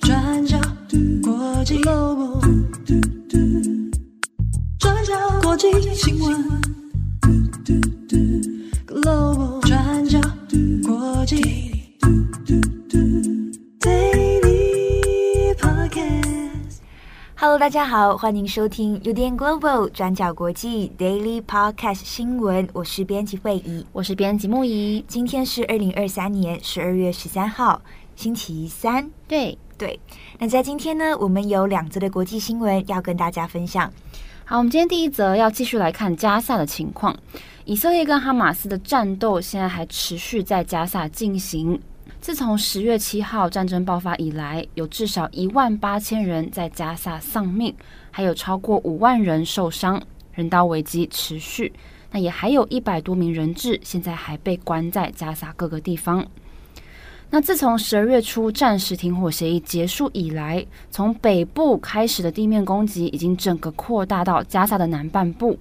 转角国际转角国际新闻 Hello，大家好，欢迎收听 UDN Global 转角国际 Daily Podcast 新闻。我是编辑惠仪，我是编辑木仪。今天是二零二三年十二月十三号。星期三，对对。那在今天呢，我们有两则的国际新闻要跟大家分享。好，我们今天第一则要继续来看加萨的情况。以色列跟哈马斯的战斗现在还持续在加萨进行。自从十月七号战争爆发以来，有至少一万八千人在加萨丧命，还有超过五万人受伤，人道危机持续。那也还有一百多名人质现在还被关在加萨各个地方。那自从十二月初战时停火协议结束以来，从北部开始的地面攻击已经整个扩大到加萨的南半部。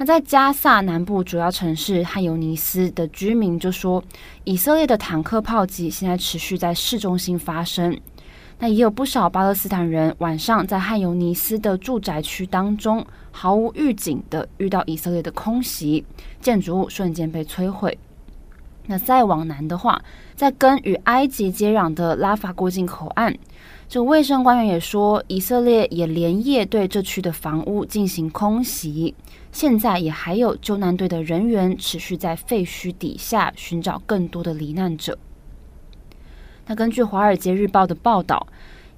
那在加萨南部主要城市汉尤尼斯的居民就说，以色列的坦克炮击现在持续在市中心发生。那也有不少巴勒斯坦人晚上在汉尤尼斯的住宅区当中毫无预警的遇到以色列的空袭，建筑物瞬间被摧毁。那再往南的话，在跟与埃及接壤的拉法过境口岸，这卫生官员也说，以色列也连夜对这区的房屋进行空袭。现在也还有救难队的人员持续在废墟底下寻找更多的罹难者。那根据《华尔街日报》的报道，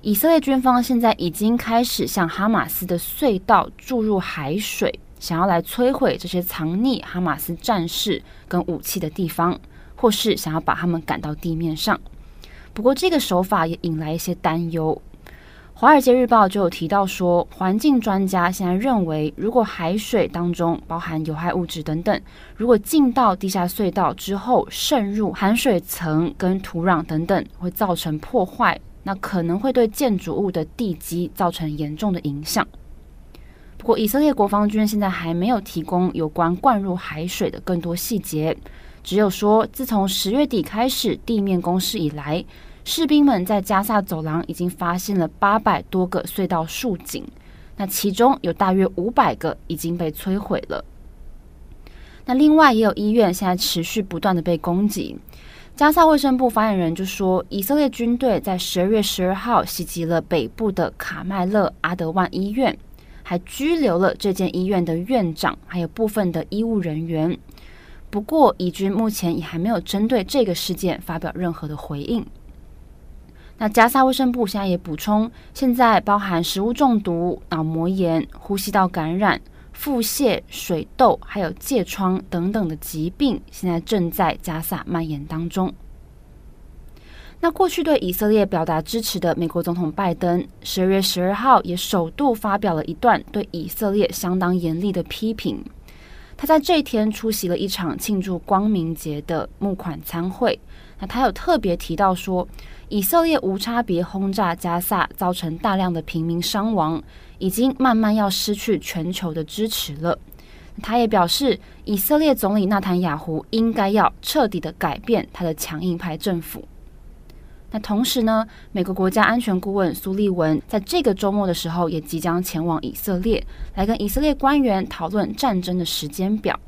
以色列军方现在已经开始向哈马斯的隧道注入海水，想要来摧毁这些藏匿哈马斯战士跟武器的地方。或是想要把他们赶到地面上，不过这个手法也引来一些担忧。《华尔街日报》就有提到说，环境专家现在认为，如果海水当中包含有害物质等等，如果进到地下隧道之后渗入含水层跟土壤等等，会造成破坏，那可能会对建筑物的地基造成严重的影响。不过，以色列国防军现在还没有提供有关灌入海水的更多细节。只有说，自从十月底开始地面攻势以来，士兵们在加萨走廊已经发现了八百多个隧道竖井，那其中有大约五百个已经被摧毁了。那另外也有医院现在持续不断的被攻击。加萨卫生部发言人就说，以色列军队在十二月十二号袭击了北部的卡麦勒阿德万医院，还拘留了这间医院的院长，还有部分的医务人员。不过，以军目前也还没有针对这个事件发表任何的回应。那加萨卫生部现在也补充，现在包含食物中毒、脑膜炎、呼吸道感染、腹泻、水痘，还有疥疮等等的疾病，现在正在加萨蔓延当中。那过去对以色列表达支持的美国总统拜登，十二月十二号也首度发表了一段对以色列相当严厉的批评。他在这一天出席了一场庆祝光明节的募款餐会。那他有特别提到说，以色列无差别轰炸加萨，造成大量的平民伤亡，已经慢慢要失去全球的支持了。他也表示，以色列总理纳坦雅胡应该要彻底的改变他的强硬派政府。那同时呢，美国国家安全顾问苏利文在这个周末的时候也即将前往以色列，来跟以色列官员讨论战争的时间表。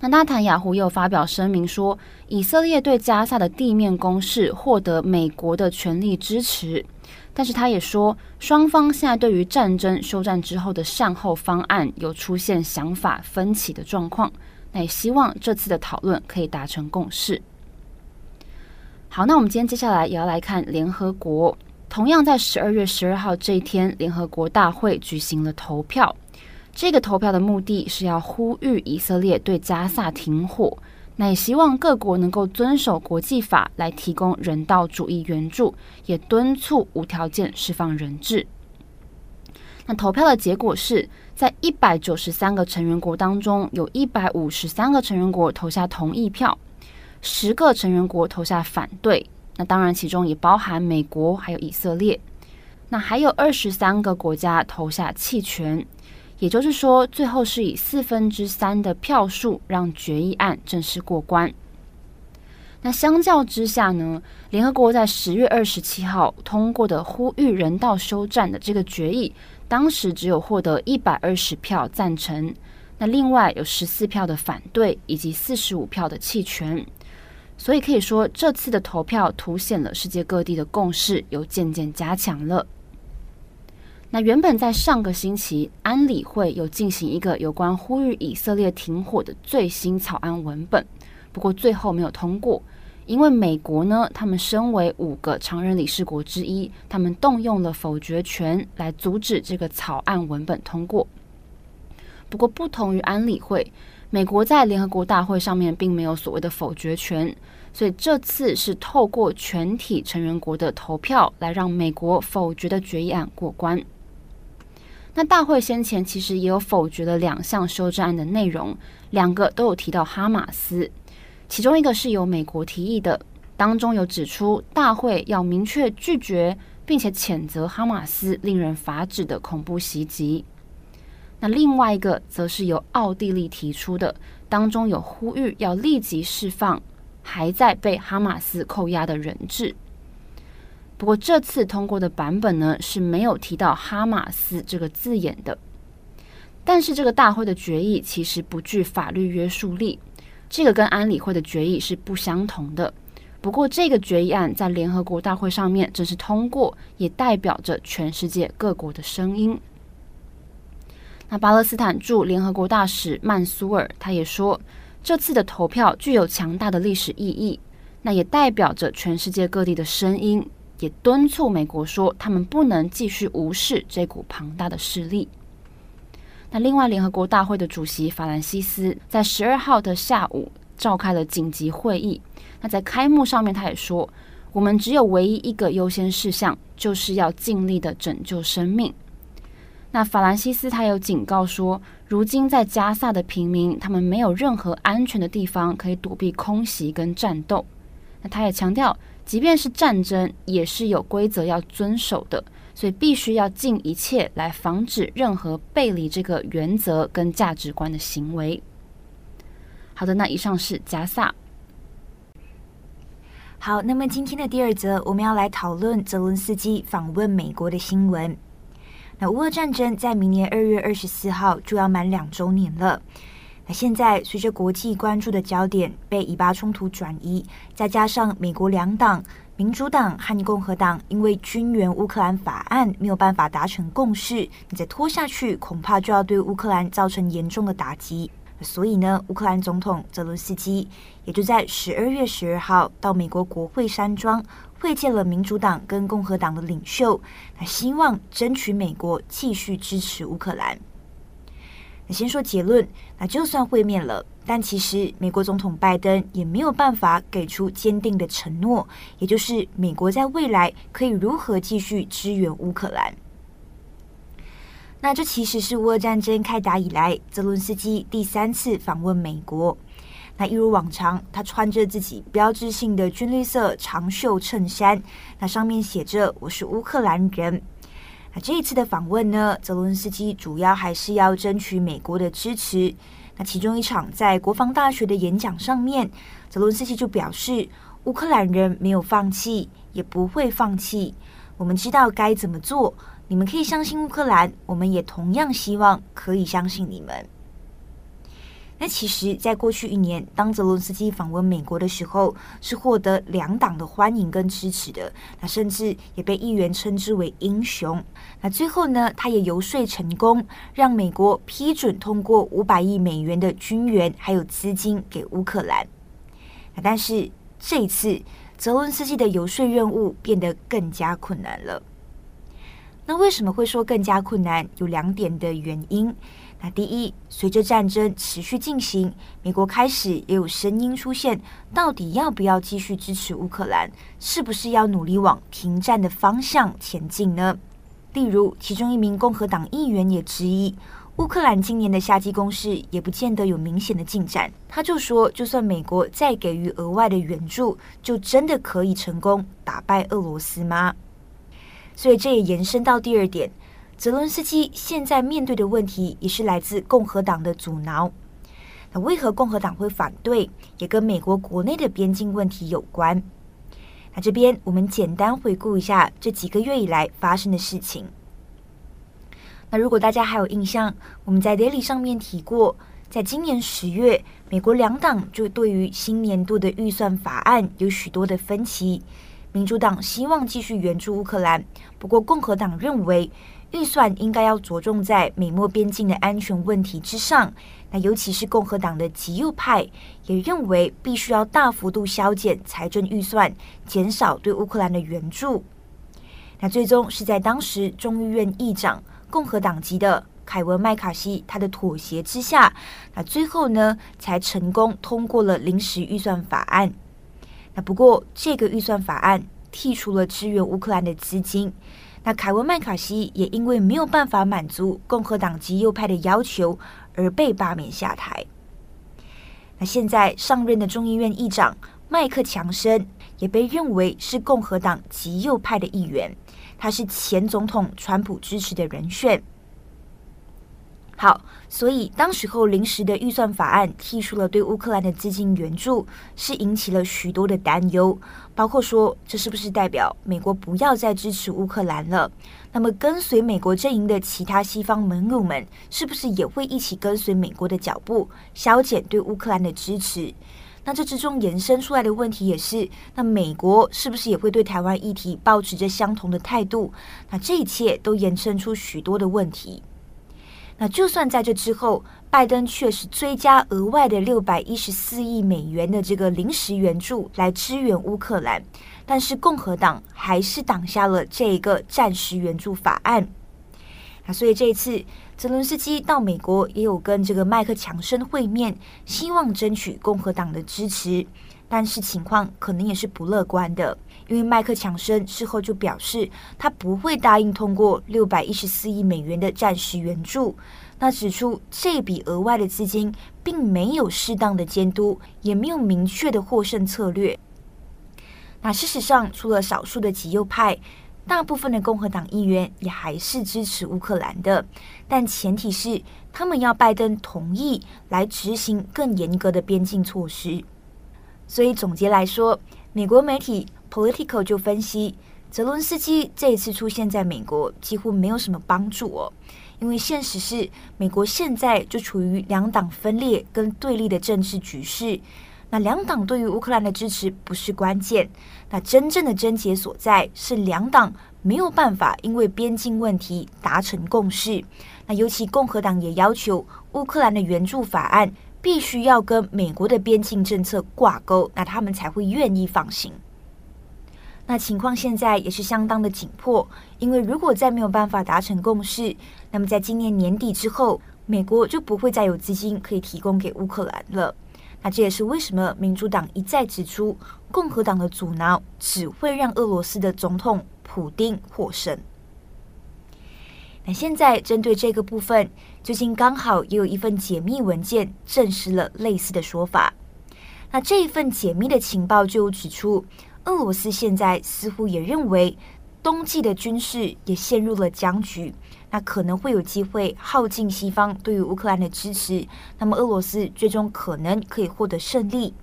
那纳坦雅胡又发表声明说，以色列对加萨的地面攻势获得美国的全力支持，但是他也说，双方现在对于战争休战之后的善后方案有出现想法分歧的状况，那也希望这次的讨论可以达成共识。好，那我们今天接下来也要来看联合国。同样在十二月十二号这一天，联合国大会举行了投票。这个投票的目的是要呼吁以色列对加萨停火，那也希望各国能够遵守国际法来提供人道主义援助，也敦促无条件释放人质。那投票的结果是在一百九十三个成员国当中，有一百五十三个成员国投下同意票。十个成员国投下反对，那当然其中也包含美国还有以色列。那还有二十三个国家投下弃权，也就是说，最后是以四分之三的票数让决议案正式过关。那相较之下呢，联合国在十月二十七号通过的呼吁人道休战的这个决议，当时只有获得一百二十票赞成，那另外有十四票的反对，以及四十五票的弃权。所以可以说，这次的投票凸显了世界各地的共识又渐渐加强了。那原本在上个星期，安理会有进行一个有关呼吁以色列停火的最新草案文本。不过最后没有通过，因为美国呢，他们身为五个常任理事国之一，他们动用了否决权来阻止这个草案文本通过。不过不同于安理会，美国在联合国大会上面并没有所谓的否决权，所以这次是透过全体成员国的投票来让美国否决的决议案过关。那大会先前其实也有否决了两项修正案的内容，两个都有提到哈马斯。其中一个是由美国提议的，当中有指出大会要明确拒绝并且谴责哈马斯令人发指的恐怖袭击。那另外一个则是由奥地利提出的，当中有呼吁要立即释放还在被哈马斯扣押的人质。不过这次通过的版本呢，是没有提到哈马斯这个字眼的。但是这个大会的决议其实不具法律约束力。这个跟安理会的决议是不相同的。不过，这个决议案在联合国大会上面正式通过，也代表着全世界各国的声音。那巴勒斯坦驻联合国大使曼苏尔他也说，这次的投票具有强大的历史意义，那也代表着全世界各地的声音，也敦促美国说，他们不能继续无视这股庞大的势力。那另外，联合国大会的主席法兰西斯在十二号的下午召开了紧急会议。那在开幕上面，他也说：“我们只有唯一一个优先事项，就是要尽力的拯救生命。”那法兰西斯他有警告说，如今在加萨的平民，他们没有任何安全的地方可以躲避空袭跟战斗。那他也强调，即便是战争，也是有规则要遵守的。所以必须要尽一切来防止任何背离这个原则跟价值观的行为。好的，那以上是加萨。好，那么今天的第二则，我们要来讨论泽伦斯基访问美国的新闻。那乌俄战争在明年二月二十四号就要满两周年了。那现在随着国际关注的焦点被以巴冲突转移，再加上美国两党。民主党和共和党因为军援乌克兰法案没有办法达成共识，你再拖下去，恐怕就要对乌克兰造成严重的打击。所以呢，乌克兰总统泽伦斯基也就在十二月十二号到美国国会山庄会见了民主党跟共和党的领袖，那希望争取美国继续支持乌克兰。那先说结论，那就算会面了，但其实美国总统拜登也没有办法给出坚定的承诺，也就是美国在未来可以如何继续支援乌克兰。那这其实是乌俄战争开打以来，泽伦斯基第三次访问美国。那一如往常，他穿着自己标志性的军绿色长袖衬衫，那上面写着“我是乌克兰人”。那这一次的访问呢，泽伦斯基主要还是要争取美国的支持。那其中一场在国防大学的演讲上面，泽伦斯基就表示，乌克兰人没有放弃，也不会放弃。我们知道该怎么做，你们可以相信乌克兰，我们也同样希望可以相信你们。那其实，在过去一年，当泽伦斯基访问美国的时候，是获得两党的欢迎跟支持的。那甚至也被议员称之为英雄。那最后呢，他也游说成功，让美国批准通过五百亿美元的军援还有资金给乌克兰。那但是这一次，泽伦斯基的游说任务变得更加困难了。那为什么会说更加困难？有两点的原因。那第一，随着战争持续进行，美国开始也有声音出现，到底要不要继续支持乌克兰？是不是要努力往停战的方向前进呢？例如，其中一名共和党议员也质疑，乌克兰今年的夏季攻势也不见得有明显的进展。他就说，就算美国再给予额外的援助，就真的可以成功打败俄罗斯吗？所以这也延伸到第二点。泽伦斯基现在面对的问题也是来自共和党的阻挠。那为何共和党会反对，也跟美国国内的边境问题有关。那这边我们简单回顾一下这几个月以来发生的事情。那如果大家还有印象，我们在 Daily 上面提过，在今年十月，美国两党就对于新年度的预算法案有许多的分歧。民主党希望继续援助乌克兰，不过共和党认为预算应该要着重在美墨边境的安全问题之上。那尤其是共和党的极右派也认为必须要大幅度削减财政预算，减少对乌克兰的援助。那最终是在当时众议院议长共和党籍的凯文麦卡锡他的妥协之下，那最后呢才成功通过了临时预算法案。不过，这个预算法案剔除了支援乌克兰的资金。那凯文麦卡锡也因为没有办法满足共和党极右派的要求，而被罢免下台。那现在上任的众议院议长麦克强森也被认为是共和党极右派的议员，他是前总统川普支持的人选。好，所以当时候临时的预算法案剔除了对乌克兰的资金援助，是引起了许多的担忧，包括说这是不是代表美国不要再支持乌克兰了？那么跟随美国阵营的其他西方盟友们，是不是也会一起跟随美国的脚步，削减对乌克兰的支持？那这之中延伸出来的问题也是，那美国是不是也会对台湾议题保持着相同的态度？那这一切都延伸出许多的问题。那就算在这之后，拜登确实追加额外的六百一十四亿美元的这个临时援助来支援乌克兰，但是共和党还是挡下了这一个暂时援助法案。那所以这一次，泽伦斯基到美国也有跟这个麦克强生会面，希望争取共和党的支持，但是情况可能也是不乐观的。因为麦克强生事后就表示，他不会答应通过六百一十四亿美元的暂时援助。那指出这笔额外的资金并没有适当的监督，也没有明确的获胜策略。那事实上，除了少数的极右派，大部分的共和党议员也还是支持乌克兰的，但前提是他们要拜登同意来执行更严格的边境措施。所以总结来说，美国媒体。Politico 就分析，泽伦斯基这一次出现在美国几乎没有什么帮助哦，因为现实是美国现在就处于两党分裂跟对立的政治局势。那两党对于乌克兰的支持不是关键，那真正的症结所在是两党没有办法因为边境问题达成共识。那尤其共和党也要求乌克兰的援助法案必须要跟美国的边境政策挂钩，那他们才会愿意放行。那情况现在也是相当的紧迫，因为如果再没有办法达成共识，那么在今年年底之后，美国就不会再有资金可以提供给乌克兰了。那这也是为什么民主党一再指出，共和党的阻挠只会让俄罗斯的总统普丁获胜。那现在针对这个部分，最近刚好也有一份解密文件证实了类似的说法。那这一份解密的情报就指出。俄罗斯现在似乎也认为，冬季的军事也陷入了僵局，那可能会有机会耗尽西方对于乌克兰的支持，那么俄罗斯最终可能可以获得胜利。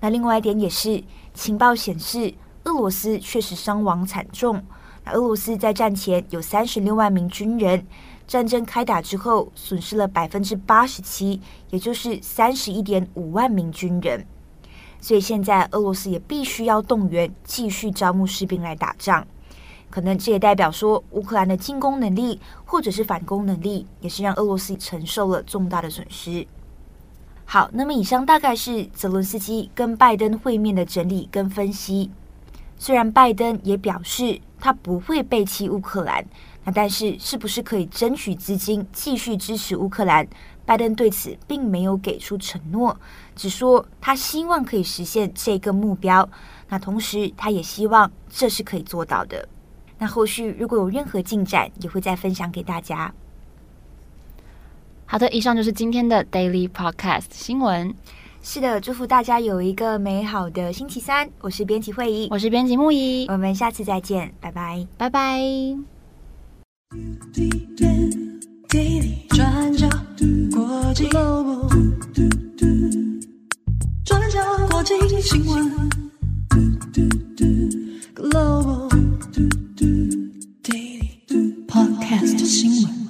那另外一点也是，情报显示俄罗斯确实伤亡惨重。俄罗斯在战前有三十六万名军人，战争开打之后损失了百分之八十七，也就是三十一点五万名军人。所以现在俄罗斯也必须要动员，继续招募士兵来打仗。可能这也代表说，乌克兰的进攻能力或者是反攻能力，也是让俄罗斯承受了重大的损失。好，那么以上大概是泽伦斯基跟拜登会面的整理跟分析。虽然拜登也表示他不会背弃乌克兰，那但是是不是可以争取资金继续支持乌克兰？拜登对此并没有给出承诺，只说他希望可以实现这个目标。那同时，他也希望这是可以做到的。那后续如果有任何进展，也会再分享给大家。好的，以上就是今天的 Daily Podcast 新闻。是的，祝福大家有一个美好的星期三。我是编辑慧仪，我是编辑木仪，我们下次再见，拜拜，拜拜。转角国际。转角国际新闻，Global Daily Podcast 新闻。